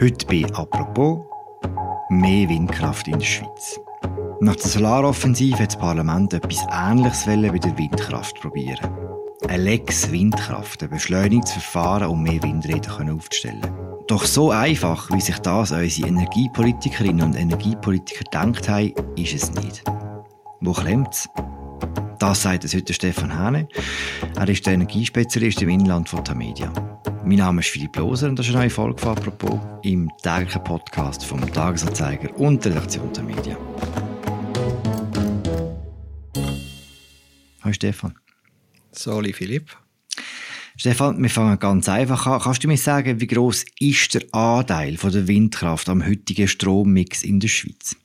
Heute bei «Apropos» mehr Windkraft in der Schweiz. Nach der Solaroffensive hat das Parlament etwas Ähnliches bei der Windkraft probieren. Eine Lex Windkraft, ein beschleunigtes Verfahren, um mehr Windräder aufzustellen. Doch so einfach, wie sich das unsere Energiepolitikerinnen und Energiepolitiker gedacht haben, ist es nicht. Wo klemmt's? Das sagt es heute Stefan Hane. Er ist der Energiespezialist im Inland von Tamedia. Mein Name ist Philipp Loser und das ist eine neue Folge von «Apropos» im täglichen Podcast vom Tagesanzeiger und der Redaktion Tamedia. Hallo Stefan. Soli Philipp. Stefan, wir fangen ganz einfach an. Kannst du mir sagen, wie groß ist der Anteil von der Windkraft am heutigen Strommix in der Schweiz?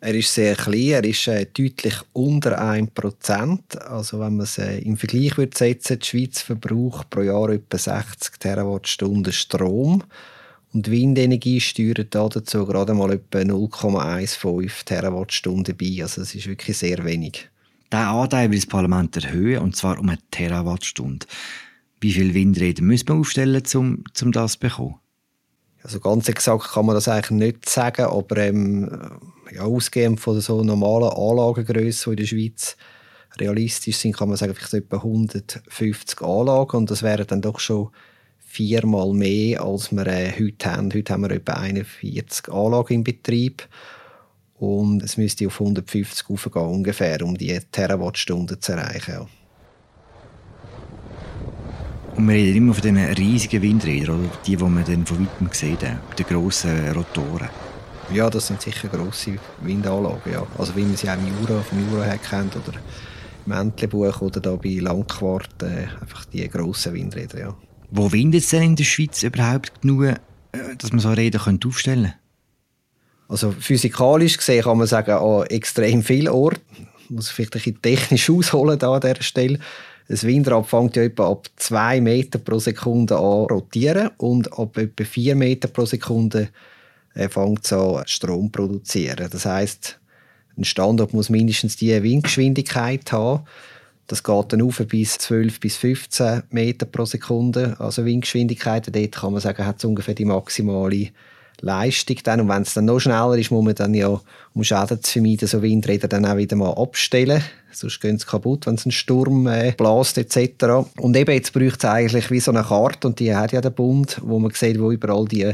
Er ist sehr klein, er ist äh, deutlich unter 1%. Also wenn man es äh, im Vergleich würde setzen, die Schweiz verbraucht pro Jahr etwa 60 Terawattstunden Strom und Windenergie steuert dazu gerade mal etwa 0,15 Terawattstunden bei. Also es ist wirklich sehr wenig. Der Anteil will das Parlament erhöhen, und zwar um eine Terawattstunde. Wie viele Windräder muss man aufstellen, um, um das zu bekommen? Also ganz exakt kann man das eigentlich nicht sagen, aber ähm, ja, ausgehend von so normalen Anlagengrössen, die in der Schweiz realistisch sind, kann man sagen, vielleicht etwa 150 Anlagen und das wären dann doch schon viermal mehr, als wir äh, heute haben. Heute haben wir etwa 41 Anlagen im Betrieb und es müsste auf 150 aufgehen, ungefähr, um die Terawattstunden zu erreichen. Ja. Und wir reden immer von diesen riesigen Windrädern, oder? die, die man dann von weitem sieht, die grossen Rotoren. Ja, das sind sicher grosse Windanlagen. Ja. Also wie man sie auch im Jura, vom Jura her kennt oder im Entlebuch oder da bei Langquart, äh, einfach die grossen Windräder. Ja. Wo windet es denn in der Schweiz überhaupt genug, äh, dass man so Räder aufstellen könnte? Also physikalisch gesehen kann man sagen, an extrem vielen Orten. Muss vielleicht ein bisschen technisch ausholen da an dieser Stelle. Das Windrad fängt ja etwa ab 2 Meter pro Sekunde an rotieren und ab etwa 4 Meter pro Sekunde äh, fängt an Strom zu produzieren. Das heißt, ein Standort muss mindestens diese Windgeschwindigkeit haben. Das geht dann auf bis 12 bis 15 Meter pro Sekunde. Also Windgeschwindigkeit. Dort kann man sagen, hat es ungefähr die maximale Leistung dann. Und wenn es dann noch schneller ist, muss man dann ja, um Schäden zu vermeiden, so Windräder dann auch wieder mal abstellen. Sonst gehen sie kaputt, wenn es einen Sturm äh, blast etc. Und eben jetzt braucht es eigentlich wie so eine Karte und die hat ja der Bund, wo man sieht, wo überall die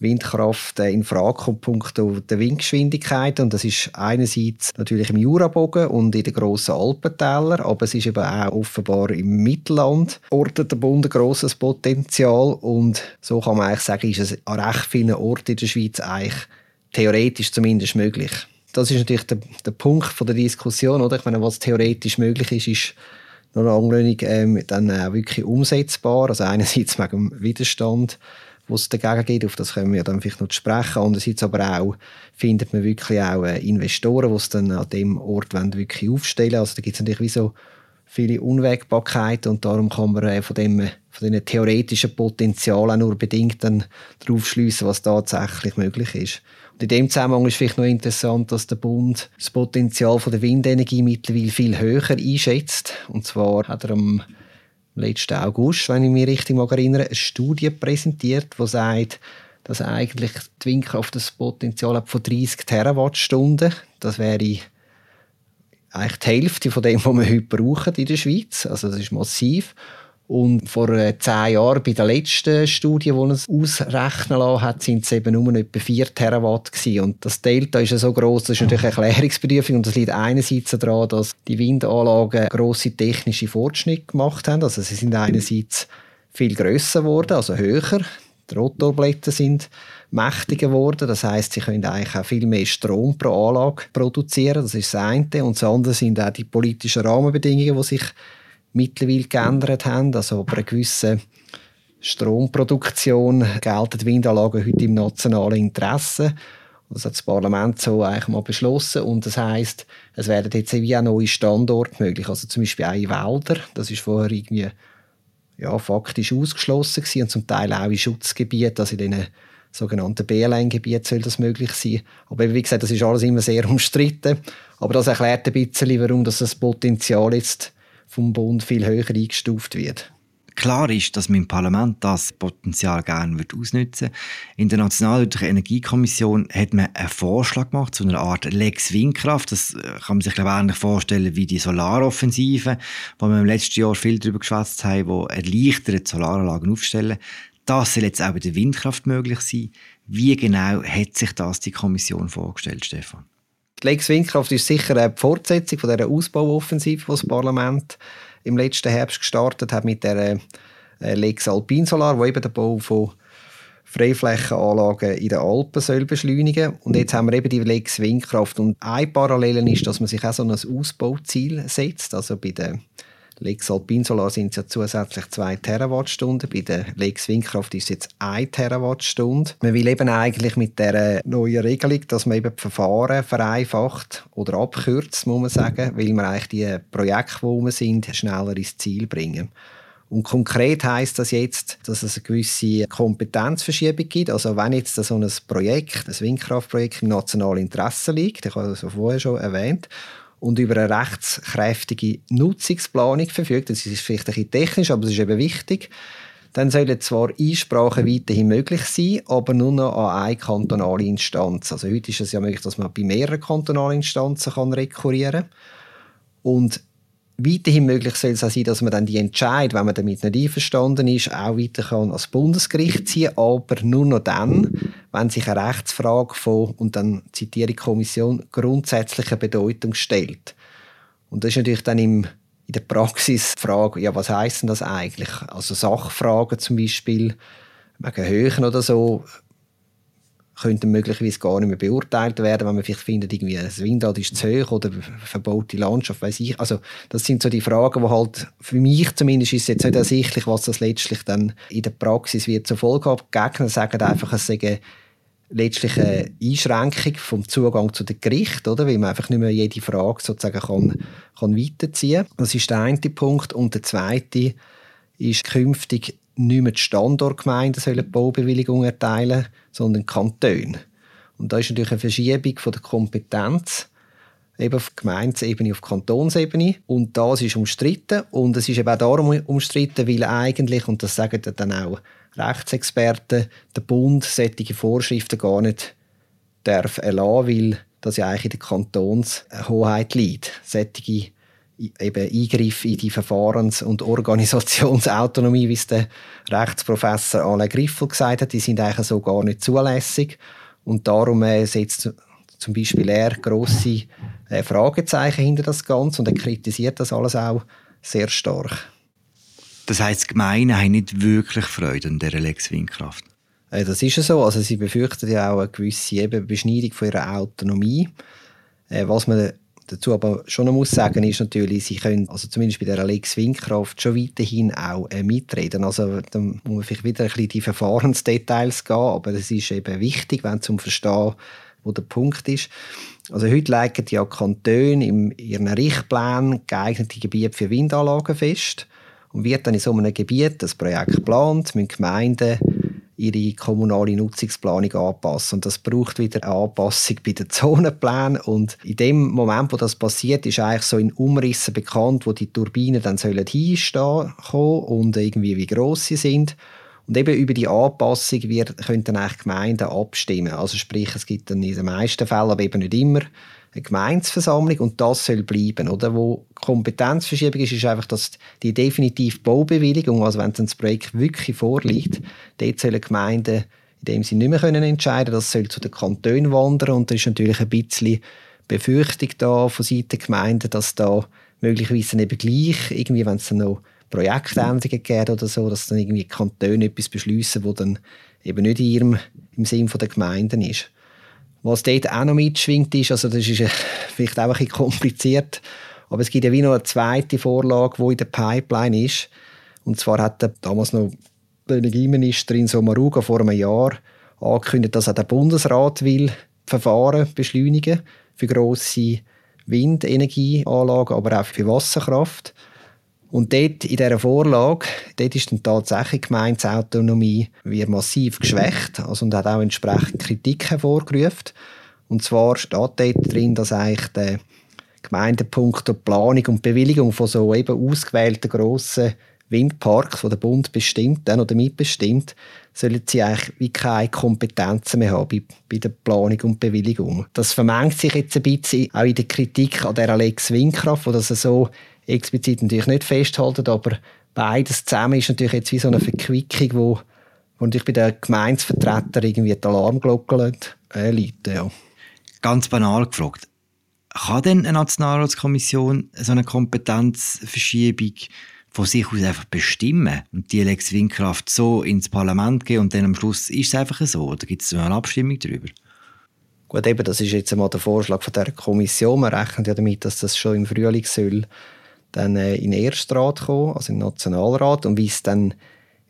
Windkraft äh, in Frage kommt, punkto der Windgeschwindigkeit. Und das ist einerseits natürlich im Jurabogen und in den grossen Alpentälern, aber es ist eben auch offenbar im Mittelland ortet der Bund ein grosses Potenzial. Und so kann man eigentlich sagen, ist es an recht vielen Orten in der Schweiz eigentlich theoretisch zumindest möglich. Das ist natürlich der, der Punkt von der Diskussion, oder? Ich meine, was theoretisch möglich ist, ist noch lange nicht ähm, dann auch wirklich umsetzbar. Also einerseits wegen dem Widerstand was es dagegen gibt. Auf das können wir dann vielleicht noch sprechen. Andererseits aber auch findet man wirklich auch äh, Investoren, die es dann an dem Ort wirklich aufstellen Also da gibt es natürlich wie so viele Unwägbarkeiten und darum kann man äh, von dem von den theoretischen Potenzial auch nur bedingt dann darauf schließen, was tatsächlich möglich ist. Und in dem Zusammenhang ist vielleicht noch interessant, dass der Bund das Potenzial von der Windenergie mittlerweile viel höher einschätzt. Und zwar hat er am letzten August, wenn ich mich richtig mag erinnere, eine Studie präsentiert, die sagt, dass eigentlich die Windkraft das Potenzial hat von 30 Terawattstunden. Das wäre eigentlich die Hälfte von dem, was wir heute brauchen in der Schweiz. Also das ist massiv. Und vor äh, zehn Jahren, bei der letzten Studie, die es ausrechnen lassen hat, sind es eben nur etwa 4 Terawatt gewesen. Und das Delta ist ja so groß, das ist natürlich erklärungsbedürftig. Und das liegt einerseits daran, dass die Windanlagen grosse technische Fortschritte gemacht haben. Also sie sind einerseits viel grösser geworden, also höher. Die Rotorblätter sind mächtiger geworden. Das heißt, sie können eigentlich auch viel mehr Strom pro Anlage produzieren. Das ist das eine. Und das andere sind auch die politischen Rahmenbedingungen, die sich mittlerweile geändert haben. Also bei einer gewissen Stromproduktion gelten Windanlagen heute im nationalen Interesse. Das hat das Parlament so eigentlich mal beschlossen. Und das heißt, es werden jetzt wie auch neue Standorte möglich. Also zum Beispiel auch in Wälder. Das ist vorher irgendwie ja, faktisch ausgeschlossen gewesen. und zum Teil auch in Schutzgebieten, also in den sogenannten BLN-Gebieten soll das möglich sein. Aber wie gesagt, das ist alles immer sehr umstritten. Aber das erklärt ein bisschen, warum das Potenzial jetzt vom Bund viel höher eingestuft wird. Klar ist, dass im Parlament das Potenzial gerne ausnutzen würde. In der Nationalen Energiekommission hat man einen Vorschlag gemacht zu einer Art Lex Windkraft. Das äh, kann man sich ähnlich vorstellen wie die Solaroffensive, wo wir im letzten Jahr viel darüber geschwätzt haben, wo erleichtert Solaranlagen aufstellen. Das soll jetzt auch bei der Windkraft möglich sein. Wie genau hat sich das die Kommission vorgestellt, Stefan? Die Lex Windkraft ist sicher eine Fortsetzung von dieser Ausbauoffensive, die das Parlament im letzten Herbst gestartet hat mit der äh, Lex Alpin Solar, wo eben der Bau von Freiflächenanlagen in den Alpen soll beschleunigen Und jetzt haben wir eben die Lex Windkraft. Und ein Parallelen ist, dass man sich auch so ein Ausbauziel setzt. Also bei der Lex Alpin Solar sind es ja zusätzlich 2 Terawattstunden. Bei der Lex Windkraft ist es jetzt 1 Terawattstunde. Man will eben eigentlich mit der neuen Regelung, dass man eben die Verfahren vereinfacht oder abkürzt, muss man sagen, weil man eigentlich die Projekte, die rum sind, schneller ins Ziel bringen. Und konkret heißt das jetzt, dass es eine gewisse Kompetenzverschiebung gibt. Also wenn jetzt so ein Projekt, ein Windkraftprojekt im nationalen Interesse liegt, ich habe das vorher schon erwähnt, und über eine rechtskräftige Nutzungsplanung verfügt, das ist vielleicht ein bisschen technisch, aber es ist eben wichtig, dann sollen zwar Einsprachen weiterhin möglich sein, aber nur noch an eine kantonale Instanz. Also heute ist es ja möglich, dass man bei mehreren kantonalen Instanzen kann rekurrieren kann. Und weiterhin möglich soll es auch sein, dass man dann die Entscheid, wenn man damit nicht einverstanden ist, auch weiter kann ans Bundesgericht ziehen, aber nur noch dann, wenn sich eine Rechtsfrage von, und dann zitiere ich die Kommission, grundsätzlicher Bedeutung stellt. Und das ist natürlich dann im, in der Praxis die Frage, ja, was heißt denn das eigentlich? Also Sachfragen zum Beispiel, wegen Höhen oder so, könnten möglicherweise gar nicht mehr beurteilt werden, wenn man vielleicht findet, irgendwie das Windrad ist zu hoch oder verbaute Landschaft, weiß ich. Also das sind so die Fragen, wo halt für mich zumindest ist jetzt nicht ersichtlich, was das letztlich dann in der Praxis wird zur Folge. Die Gegner sagen einfach, es sei letztlich eine Einschränkung vom Zugang zu den Gericht, oder? Weil man einfach nicht mehr jede Frage sozusagen kann, kann weiterziehen. Das ist der eine Punkt. Und der zweite ist künftig nicht mehr die Standortgemeinden sollen die Baubewilligung erteilen, sondern Kantone. Und da ist natürlich eine Verschiebung von der Kompetenz eben auf Gemeindesebene, auf Kantonsebene. Und das ist umstritten. Und es ist eben auch darum umstritten, weil eigentlich, und das sagen dann auch Rechtsexperten, der Bund solche Vorschriften gar nicht darf erlassen, weil das ja eigentlich in der Kantonshoheit liegt. Solche eben Eingriff in die Verfahrens- und Organisationsautonomie, wie es der Rechtsprofessor Alain Griffel gesagt hat, die sind eigentlich so gar nicht zulässig. Und darum äh, setzt zum Beispiel er grosse äh, Fragezeichen hinter das Ganze und er kritisiert das alles auch sehr stark. Das heißt, die Gemeinden haben nicht wirklich Freude an dieser Lex Windkraft? Äh, das ist ja so. Also sie befürchten ja auch eine gewisse Beschneidung von ihrer Autonomie. Was man dazu aber schon noch muss sagen, ist natürlich, sie können, also zumindest bei der Lex Windkraft, schon weiterhin auch äh, mitreden. Also da muss man vielleicht wieder ein bisschen die Verfahrensdetails gehen, aber es ist eben wichtig, wenn zum Verstehen, wo der Punkt ist. Also heute legen ja Kantone in ihren Richtplänen geeignete Gebiete für Windanlagen fest und wird dann in so einem Gebiet das Projekt geplant, müssen Gemeinden ihre kommunale Nutzungsplanung anpassen. Und das braucht wieder eine Anpassung bei den Zonenplänen. Und in dem Moment, wo das passiert, ist eigentlich so in Umrissen bekannt, wo die Turbinen dann sollen hinstehen und irgendwie wie gross sie sind. Und eben über die Anpassung wird, können dann eigentlich Gemeinden abstimmen. Also sprich, es gibt dann in den meisten Fällen, aber eben nicht immer, eine Gemeinsversammlung und das soll bleiben. Oder? Wo Kompetenzverschiebung ist, ist einfach, dass die definitive Baubewilligung, also wenn das Projekt wirklich vorliegt, dort sollen Gemeinden in dem sie nicht mehr können entscheiden das soll zu den Kantonen wandern und da ist natürlich ein bisschen Befürchtung da von Seiten der Gemeinden, dass da möglicherweise eben gleich, irgendwie, wenn es dann noch Projektänderungen gibt oder so, dass dann irgendwie Kantone etwas beschließen, wo dann eben nicht ihrem, im Sinn der Gemeinden ist. Was dort auch noch mitschwingt ist, also das ist vielleicht auch ein bisschen kompliziert, aber es gibt ja wie noch eine zweite Vorlage, die in der Pipeline ist. Und zwar hat der, damals noch die Energieministerin Sommaruga vor einem Jahr angekündigt, dass auch der Bundesrat will Verfahren beschleunigen für grosse Windenergieanlagen, aber auch für Wasserkraft. Und dort in dieser Vorlage, dort ist dann tatsächlich Gemeindeautonomie wird massiv geschwächt also, und hat auch entsprechend Kritik hervorgerufen. Und zwar steht dort drin, dass eigentlich der Gemeindepunkt der Planung und Bewilligung von so eben ausgewählten grossen Windparks, die der Bund bestimmt oder mitbestimmt, sollen sie eigentlich wie keine Kompetenzen mehr haben bei, bei der Planung und Bewilligung. Das vermengt sich jetzt ein bisschen auch in der Kritik an der Alex Windkraft, wo das so explizit natürlich nicht festhalten, aber beides zusammen ist natürlich jetzt wie so eine Verquickung, wo, wo natürlich bei den Gemeinsvertretern irgendwie die Alarmglocken äh, läuten. Ja. Ganz banal gefragt, kann denn eine Nationalratskommission so eine Kompetenzverschiebung von sich aus einfach bestimmen und die Lex Windkraft so ins Parlament gehen und dann am Schluss ist es einfach so? Oder gibt es eine Abstimmung darüber? Gut, eben, das ist jetzt einmal der Vorschlag von der Kommission. Man rechnet ja damit, dass das schon im Frühling soll dann äh, in den Erstrat kommen, also im Nationalrat. Und wie es dann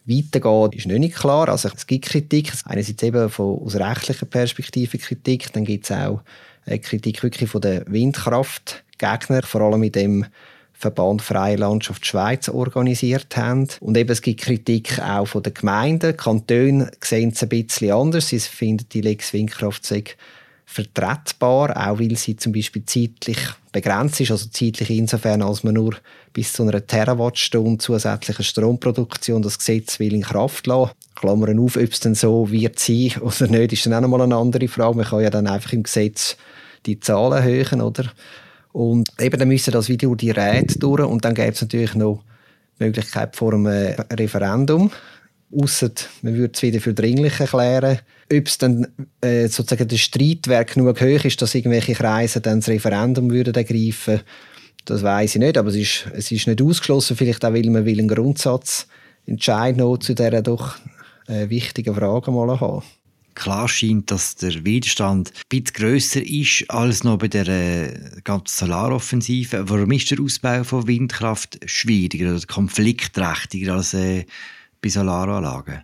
weitergeht, ist nicht klar. Also es gibt Kritik, einerseits eben von, aus rechtlicher Perspektive Kritik, dann gibt es auch äh, Kritik wirklich von den Windkraftgegnern, vor allem mit dem Verband Freie Landschaft Schweiz organisiert haben. Und eben, es gibt Kritik auch von den Gemeinden. Die Kantone sehen es ein bisschen anders. Sie finden, die Lex Windkraft sei vertretbar, auch weil sie zum Beispiel zeitlich begrenzt ist, also zeitlich insofern, als man nur bis zu einer Terawattstunde zusätzlicher Stromproduktion das Gesetz will in Kraft lassen. Klammern auf, ob es dann so wird sein oder nicht, ist dann auch nochmal eine andere Frage. Man kann ja dann einfach im Gesetz die Zahlen erhöhen, oder? Und eben dann müssen das durch die Räte durch und dann gäbe es natürlich noch die Möglichkeit vor einem Referendum. Ausser man würde es wieder für dringlich erklären. Ob es dann äh, sozusagen der Streitwerk genug hoch ist, dass irgendwelche Kreise dann das Referendum würden ergreifen das weiß ich nicht, aber es ist, es ist nicht ausgeschlossen, vielleicht auch, weil man will einen Grundsatzentscheid noch zu dieser doch äh, wichtigen Frage mal haben klar scheint, dass der Widerstand ein bisschen grösser ist als noch bei der ganzen Solaroffensive. Warum ist der Ausbau von Windkraft schwieriger oder konfliktträchtiger als äh, bei Solaranlagen?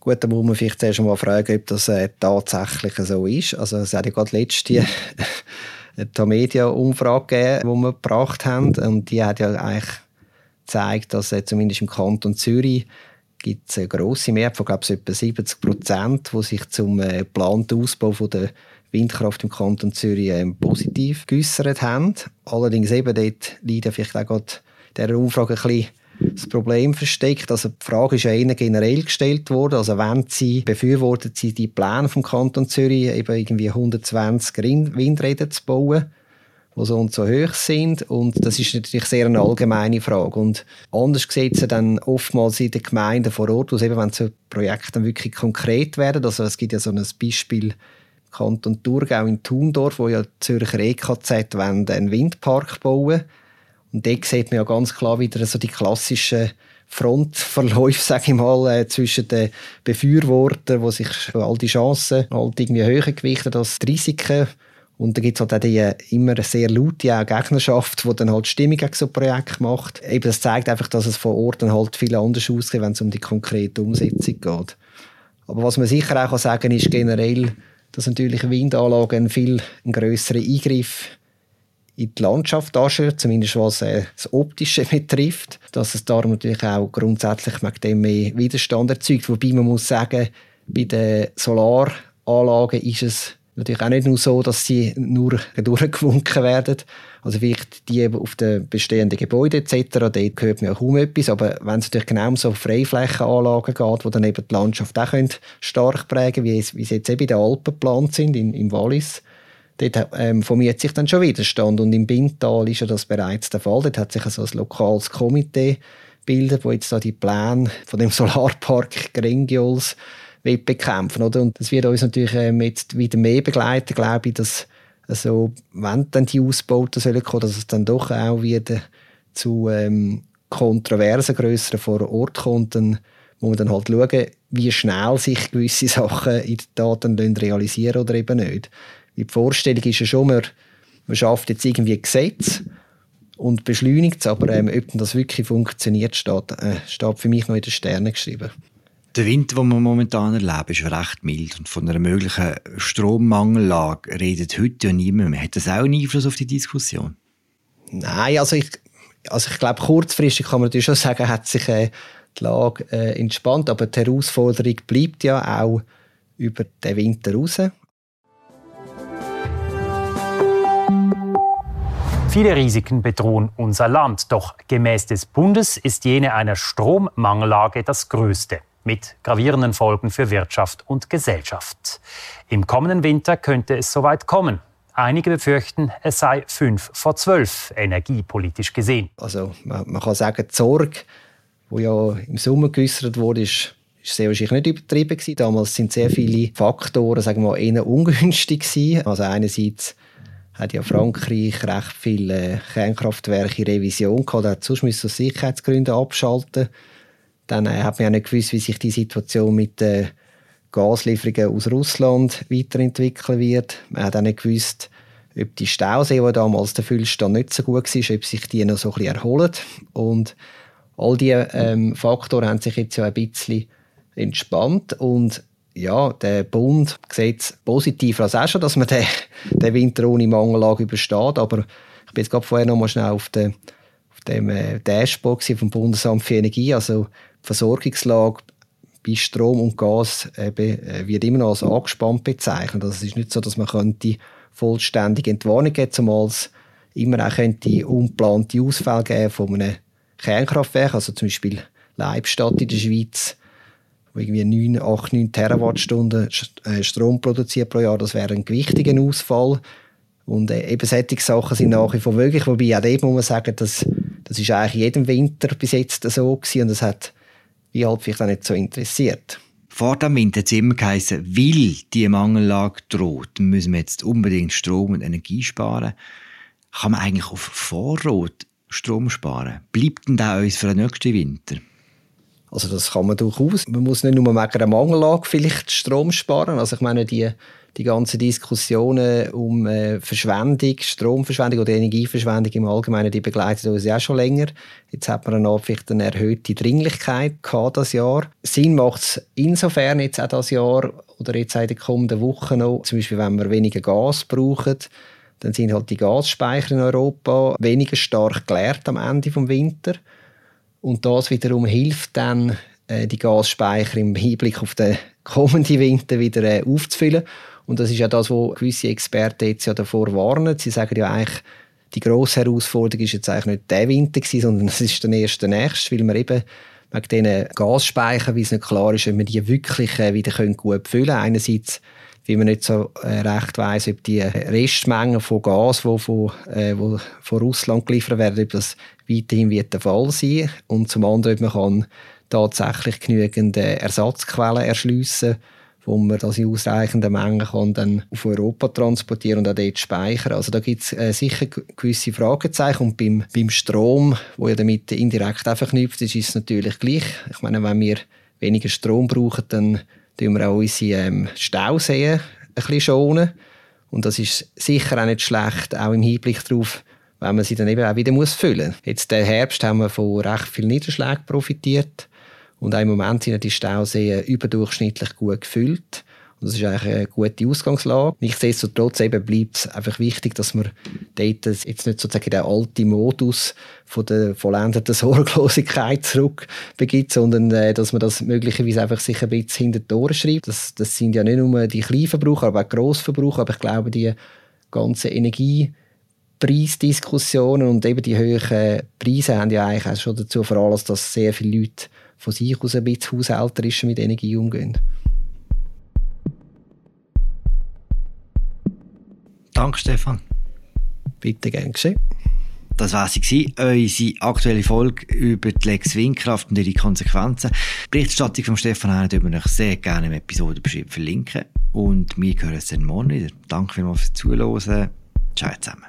Gut, da muss man vielleicht zuerst mal fragen, ob das äh, tatsächlich so ist. Also es hat ja gerade letzte eine Media-Umfrage gegeben, die wir gebracht haben und die hat ja eigentlich gezeigt, dass äh, zumindest im Kanton Zürich gibt es eine grosse Mehrheit von glaube ich, etwa 70 Prozent, die sich zum äh, geplanten Ausbau von der Windkraft im Kanton Zürich äh, positiv geäussert haben. Allerdings eben dort liegt vielleicht auch gerade dieser Umfrage ein bisschen das Problem versteckt. Also die Frage ist ja eher generell gestellt worden. Also wenn Sie befürworten Sie die Pläne vom Kanton Zürich, eben irgendwie 120 Windräder zu bauen, die so und so hoch sind. Und das ist natürlich sehr eine allgemeine Frage. Und anders sieht es dann oftmals in den Gemeinden vor Ort aus, eben wenn so Projekte dann wirklich konkret werden. Also es gibt ja so ein Beispiel im Kanton Thurgau in Thundorf, wo ja die Zürcher EKZ einen Windpark bauen Und dort sieht man ja ganz klar wieder so die klassischen Frontverläufe, sage ich mal, äh, zwischen den Befürwortern, die sich all die Chancen halt irgendwie höher gewichten als die Risiken und da gibt es halt auch die immer eine sehr laute auch Gegnerschaft, die dann halt Stimmung gegen so Projekt macht. Eben, das zeigt einfach, dass es vor Ort dann halt viel anders aussieht, wenn es um die konkrete Umsetzung geht. Aber was man sicher auch sagen kann, ist generell, dass natürlich Windanlagen einen viel größeren Eingriff in die Landschaft darstellen, zumindest was äh, das Optische betrifft, dass es darum natürlich auch grundsätzlich mit dem mehr Widerstand erzeugt. Wobei man muss sagen, bei den Solaranlagen ist es natürlich auch nicht nur so, dass sie nur durchgewunken werden. Also vielleicht die auf den bestehenden Gebäuden etc., dort gehört mir auch kaum etwas, aber wenn es natürlich genau um so Freiflächenanlagen geht, die dann eben die Landschaft auch stark prägen können, wie sie jetzt eben in den Alpen geplant sind, in, im Wallis, dort ähm, formiert sich dann schon Widerstand und im Bintal ist ja das bereits der Fall. Dort hat sich also ein lokales Komitee gebildet, wo jetzt da die Pläne von dem Solarpark Grengiols bekämpfen oder? Und das wird uns natürlich ähm, jetzt wieder mehr begleiten, glaube ich, dass also, wenn dann die Ausbauten sollen kommen, dass es dann doch auch wieder zu ähm, Kontroversen grösseren vor Ort kommt, dann muss man dann halt schauen, wie schnell sich gewisse Sachen in der Tat realisieren oder eben nicht. Die Vorstellung ist ja schon, man, man schafft jetzt irgendwie Gesetz und beschleunigt es, aber ähm, ob das wirklich funktioniert, steht, äh, steht für mich noch in den Sternen geschrieben. Der Winter, den wir momentan erleben, ist recht mild. Und von einer möglichen Strommangellage redet heute ja niemand mehr. Hat das auch einen Einfluss auf die Diskussion? Nein, also ich, also ich glaube, kurzfristig kann man natürlich schon sagen, hat sich äh, die Lage äh, entspannt. Aber die Herausforderung bleibt ja auch über den Winter raus. Viele Risiken bedrohen unser Land, doch gemäß des Bundes ist jene einer Strommangellage das größte, mit gravierenden Folgen für Wirtschaft und Gesellschaft. Im kommenden Winter könnte es soweit kommen. Einige befürchten, es sei fünf vor zwölf, energiepolitisch gesehen. Also man, man kann sagen, die Sorge, die ja im Sommer geäußert wurde, ist ist sehr wahrscheinlich nicht übertrieben gewesen. Damals sind sehr viele Faktoren, sagen wir eher ungünstig gewesen. Also einerseits hat ja Frankreich recht viele Kernkraftwerke in Revision gehabt, hat sonst aus Sicherheitsgründen abschalten. Dann äh, hat man ja nicht gewusst, wie sich die Situation mit den Gaslieferungen aus Russland weiterentwickeln wird. Man hat auch nicht gewusst, ob die Stausee, die damals der Füllstand nicht so gut war, ob sich die noch so ein bisschen erholen. Und all diese ähm, Faktoren haben sich jetzt ja ein bisschen entspannt und ja, der Bund sieht es positiver als auch schon, dass man den, den Winter ohne Mangellage übersteht. Aber ich bin jetzt gerade vorher noch mal schnell auf, der, auf dem äh, Dashboard vom Bundesamt für Energie. Also die Versorgungslage bei Strom und Gas eben, äh, wird immer noch als angespannt bezeichnet. Also es ist nicht so, dass man könnte vollständig Entwarnung geben, zumal es immer auch könnte ungeplante Ausfälle geben von einem Kernkraftwerk, also zum Beispiel Leibstadt in der Schweiz irgendwie 9, 8, 9 Terawattstunden äh, Strom produziert pro Jahr. Das wäre ein gewichtiger Ausfall. Und äh, eben solche Sachen sind nach wie vor möglich. Wobei auch dort muss man sagen, dass, das ist eigentlich jedem Winter bis jetzt so gewesen und das hat wie halt vielleicht auch nicht so interessiert. Vor dem Winter hat es immer geheißen, weil die Mangellage droht, müssen wir jetzt unbedingt Strom und Energie sparen. Kann man eigentlich auf Vorrat Strom sparen? Bleibt denn da uns für den nächsten Winter? Also das kann man durchaus. Man muss nicht nur wegen der Mangellage vielleicht Strom sparen. Also ich meine, die, die ganzen Diskussionen um äh, Verschwendung, Stromverschwendung oder Energieverschwendung im Allgemeinen, die begleiten uns ja schon länger. Jetzt hat man dann vielleicht eine erhöhte Dringlichkeit gehabt das Jahr. Sinn macht es insofern jetzt auch das Jahr oder jetzt in den kommenden Wochen noch, zum Beispiel wenn wir weniger Gas brauchen, dann sind halt die Gasspeicher in Europa weniger stark geleert am Ende des Winters. Und das wiederum hilft dann, äh, die Gasspeicher im Hinblick auf den kommenden Winter wieder äh, aufzufüllen. Und das ist ja das, was gewisse Experten jetzt ja davor warnen. Sie sagen ja eigentlich, die grosse Herausforderung ist jetzt eigentlich nicht der Winter gewesen, sondern es ist der erste nächste, weil wir eben wegen diesen Gasspeichern, wie es nicht klar ist, ob wir die wirklich äh, wieder gut füllen können. Einerseits weil man nicht so äh, recht weiß, ob die Restmengen von Gas, die von, äh, von Russland geliefert werden, ob das weiterhin wird der Fall sein und zum anderen, ob man kann tatsächlich genügend äh, Ersatzquellen erschliessen wo man das in ausreichenden Mengen kann dann auf Europa transportieren und auch dort speichern. Also da gibt es äh, sicher gewisse Fragezeichen und beim, beim Strom, wo ja damit indirekt auch verknüpft ist, ist es natürlich gleich. Ich meine, wenn wir weniger Strom brauchen, dann tun wir auch unsere ähm, Stauseen ein bisschen schonen. Und das ist sicher auch nicht schlecht, auch im Hinblick darauf, wenn man sie dann eben auch wieder muss füllen muss. Jetzt den Herbst haben wir von recht viel Niederschlägen profitiert. Und auch im Moment sind die Stauseen überdurchschnittlich gut gefüllt. Das ist eigentlich eine gute Ausgangslage. Nichtsdestotrotz eben bleibt es einfach wichtig, dass man dort jetzt nicht sozusagen den alten Modus von der vollendeten Sorglosigkeit zurückbegibt, sondern äh, dass man das möglicherweise einfach sich ein bisschen hinter die Ohren schreibt. Das, das sind ja nicht nur die Kleinverbraucher, aber auch Grossverbraucher. Aber ich glaube, die ganze Energiepreisdiskussionen und eben die hohen Preise haben ja eigentlich auch schon dazu veranlasst, dass sehr viele Leute von sich aus ein bisschen haushälterisch mit Energie umgehen. Danke, Stefan. Bitte gern geschehen. Das war sie, unsere aktuelle Folge über die Lex Windkraft und ihre Konsequenzen. Die Berichterstattung von Stefan Hahn würde ich sehr gerne im Episodenbeschrieb verlinken. Und wir hören uns dann morgen wieder. Danke vielmals fürs Zuhören. Ciao zusammen.